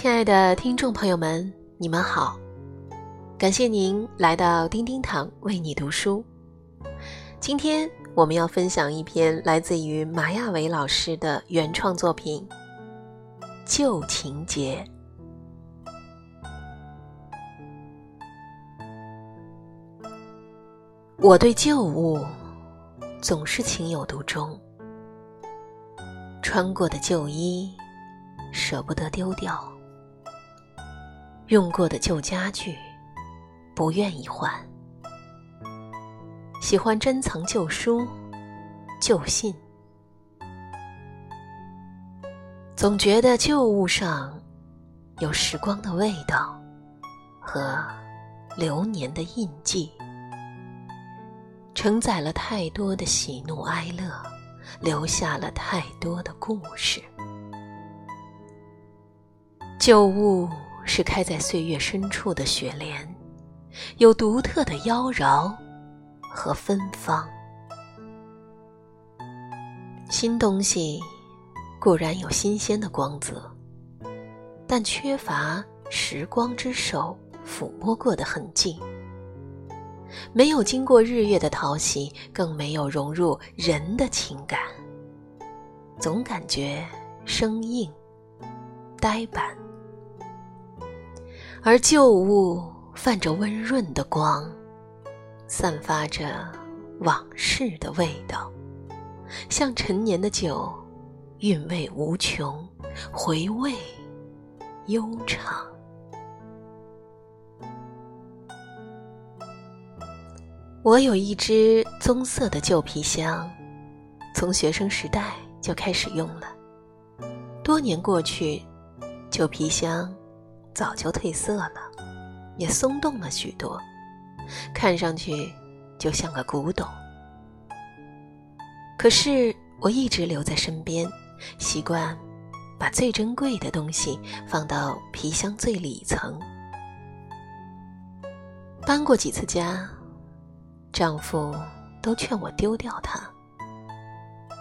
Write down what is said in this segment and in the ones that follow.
亲爱的听众朋友们，你们好！感谢您来到丁丁堂为你读书。今天我们要分享一篇来自于马亚伟老师的原创作品《旧情节》。我对旧物总是情有独钟，穿过的旧衣舍不得丢掉，用过的旧家具不愿意换。喜欢珍藏旧书、旧信，总觉得旧物上有时光的味道和流年的印记，承载了太多的喜怒哀乐，留下了太多的故事。旧物是开在岁月深处的雪莲，有独特的妖娆。和芬芳，新东西固然有新鲜的光泽，但缺乏时光之手抚摸过的痕迹，没有经过日月的淘洗，更没有融入人的情感，总感觉生硬、呆板。而旧物泛着温润的光。散发着往事的味道，像陈年的酒，韵味无穷，回味悠长。我有一只棕色的旧皮箱，从学生时代就开始用了。多年过去，旧皮箱早就褪色了，也松动了许多。看上去就像个古董，可是我一直留在身边，习惯把最珍贵的东西放到皮箱最里层。搬过几次家，丈夫都劝我丢掉它，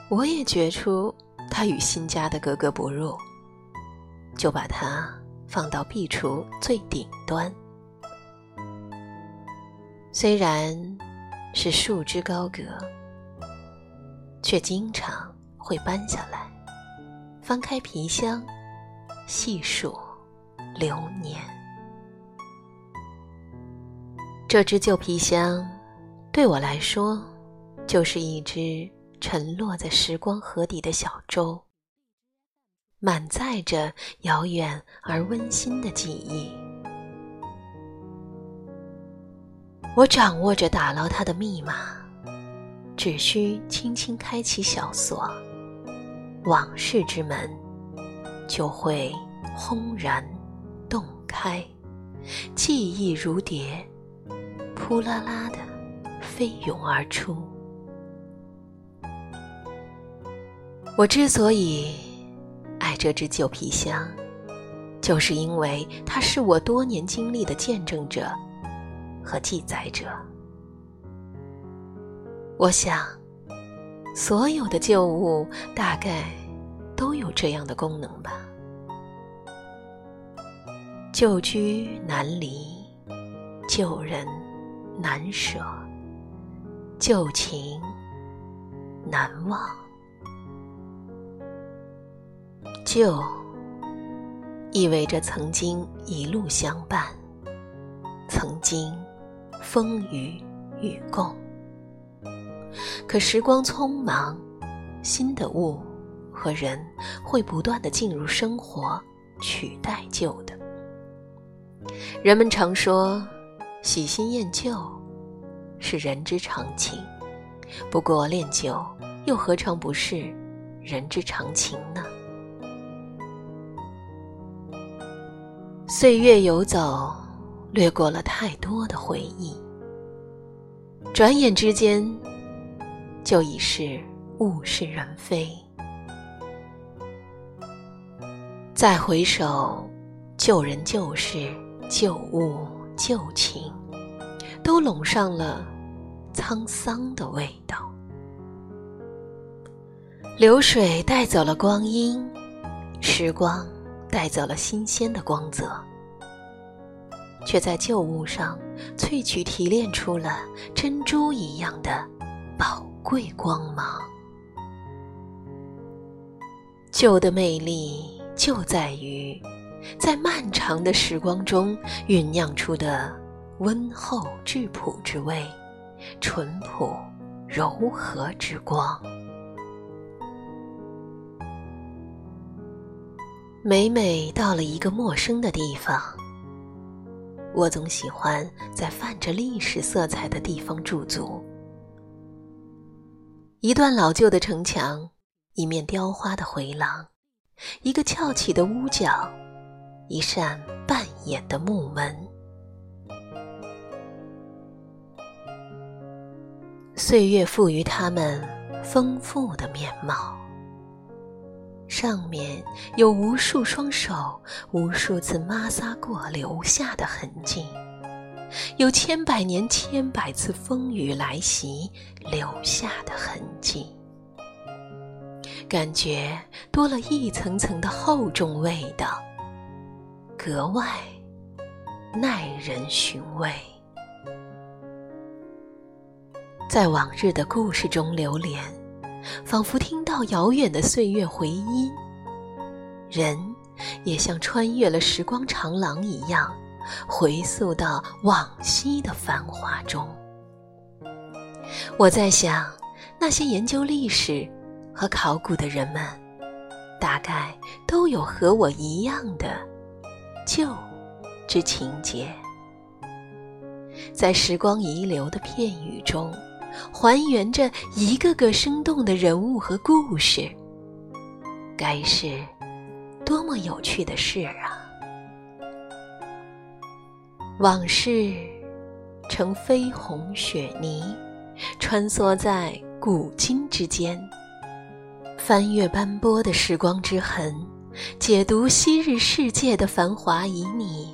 我也觉出它与新家的格格不入，就把它放到壁橱最顶端。虽然是束之高阁，却经常会搬下来，翻开皮箱，细数流年。这只旧皮箱对我来说，就是一只沉落在时光河底的小舟，满载着遥远而温馨的记忆。我掌握着打捞它的密码，只需轻轻开启小锁，往事之门就会轰然洞开，记忆如蝶，扑啦啦的飞涌而出。我之所以这只旧皮箱，就是因为它是我多年经历的见证者。和记载者，我想，所有的旧物大概都有这样的功能吧。旧居难离，旧人难舍，旧情难忘。旧意味着曾经一路相伴，曾经。风雨与共，可时光匆忙，新的物和人会不断的进入生活，取代旧的。人们常说，喜新厌旧是人之常情，不过恋旧又何尝不是人之常情呢？岁月游走。掠过了太多的回忆，转眼之间，就已是物是人非。再回首，旧人旧事、旧物旧情，都拢上了沧桑的味道。流水带走了光阴，时光带走了新鲜的光泽，却在旧物上萃取提炼出了珍珠一样的宝贵光芒。旧的魅力就在于，在漫长的时光中酝酿出的温厚质朴之味，淳朴柔和之光。每每到了一个陌生的地方，我总喜欢在泛着历史色彩的地方驻足。一段老旧的城墙，一面雕花的回廊，一个翘起的屋角，一扇半掩的木门，岁月赋予他们丰富的面貌。上面有无数双手无数次摩挲过留下的痕迹，有千百年千百次风雨来袭留下的痕迹，感觉多了一层层的厚重味道，格外耐人寻味。在往日的故事中流连。仿佛听到遥远的岁月回音，人也像穿越了时光长廊一样，回溯到往昔的繁华中。我在想，那些研究历史和考古的人们，大概都有和我一样的旧之情节，在时光遗留的片语中。还原着一个个生动的人物和故事，该是多么有趣的事啊！往事成绯红雪泥，穿梭在古今之间，翻阅斑驳的时光之痕，解读昔日世界的繁华旖旎，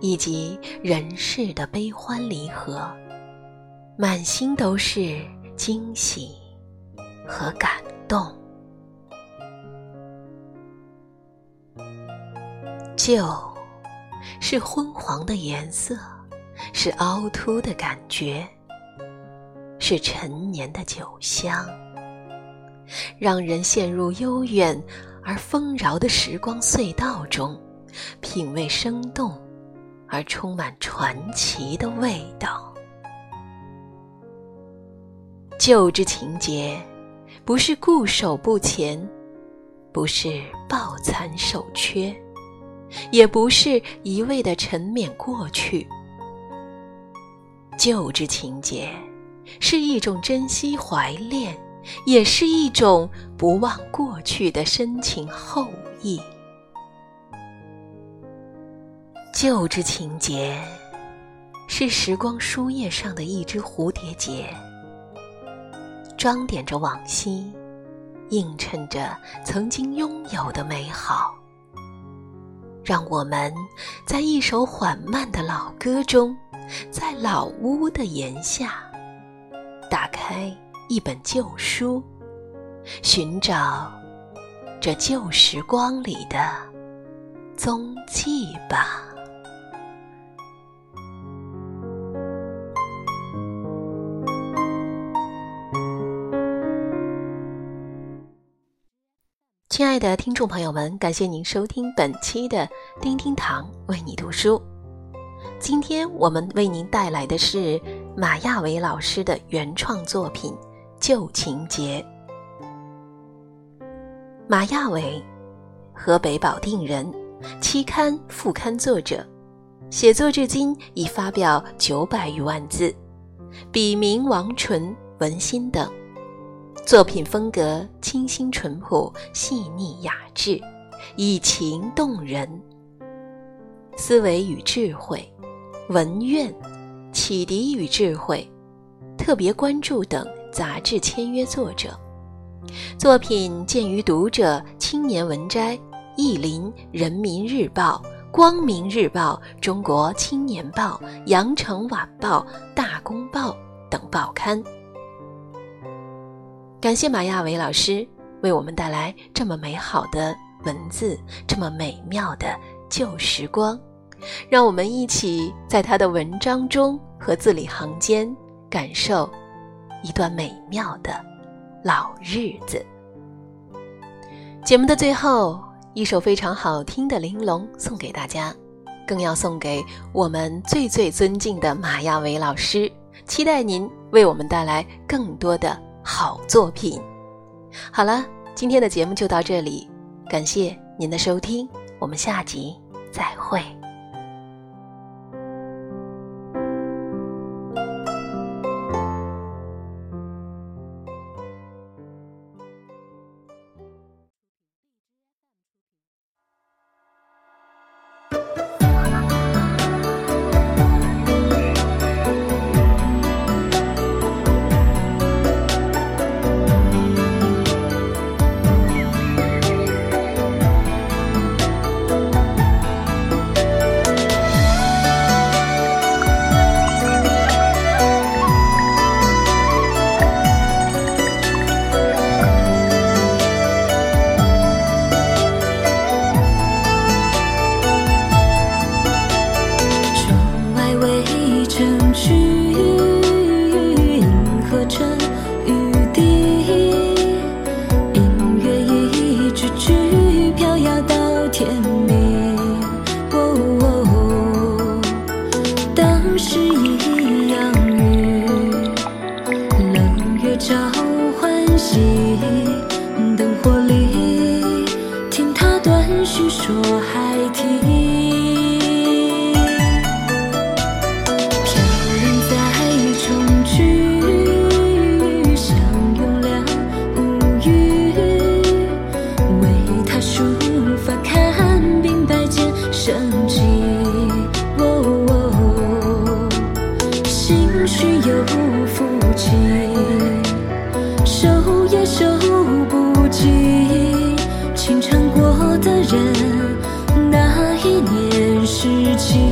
以及人世的悲欢离合。满心都是惊喜和感动。旧，是昏黄的颜色，是凹凸的感觉，是陈年的酒香，让人陷入悠远而丰饶的时光隧道中，品味生动而充满传奇的味道。旧之情节，不是固守不前，不是抱残守缺，也不是一味的沉湎过去。旧之情节，是一种珍惜怀恋，也是一种不忘过去的深情厚谊。旧之情节，是时光书页上的一只蝴蝶结。装点着往昔，映衬着曾经拥有的美好。让我们在一首缓慢的老歌中，在老屋的檐下，打开一本旧书，寻找这旧时光里的踪迹吧。亲爱的听众朋友们，感谢您收听本期的丁丁堂为你读书。今天我们为您带来的是马亚伟老师的原创作品《旧情节》。马亚伟，河北保定人，期刊副刊作者，写作至今已发表九百余万字，笔名王纯、文心等。作品风格清新淳朴、细腻雅致，以情动人。思维与智慧、文苑、启迪与智慧、特别关注等杂志签约作者。作品见于《读者》《青年文摘》《意林》《人民日报》《光明日报》《中国青年报》《羊城晚报》《大公报》等报刊。感谢马亚伟老师为我们带来这么美好的文字这么美妙的旧时光，让我们一起在他的文章中和字里行间感受一段美妙的老日子。节目的最后，一首非常好听的《玲珑》送给大家，更要送给我们最最尊敬的马亚伟老师。期待您为我们带来更多的好作品。好了，今天的节目就到这里，感谢您的收听，我们下集再会。相心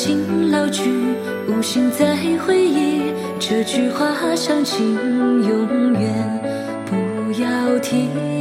请老去，无心再回忆。这句话，想请永远不要提。